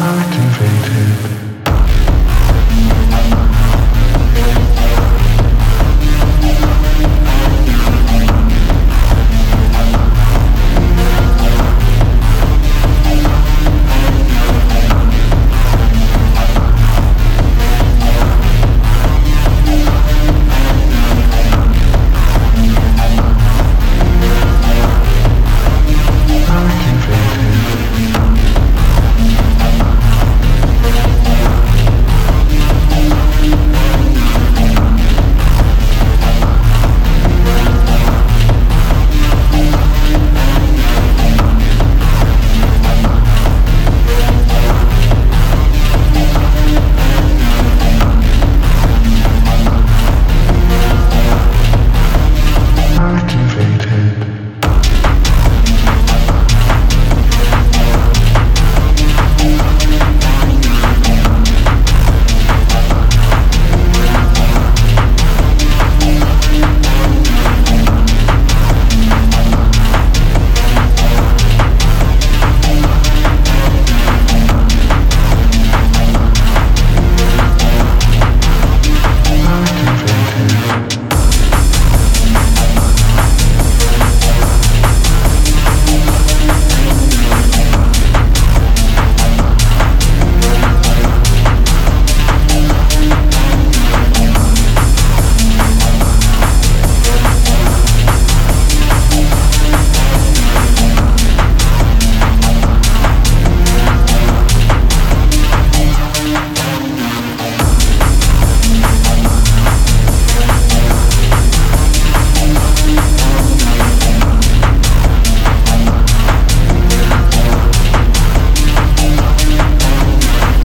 activated.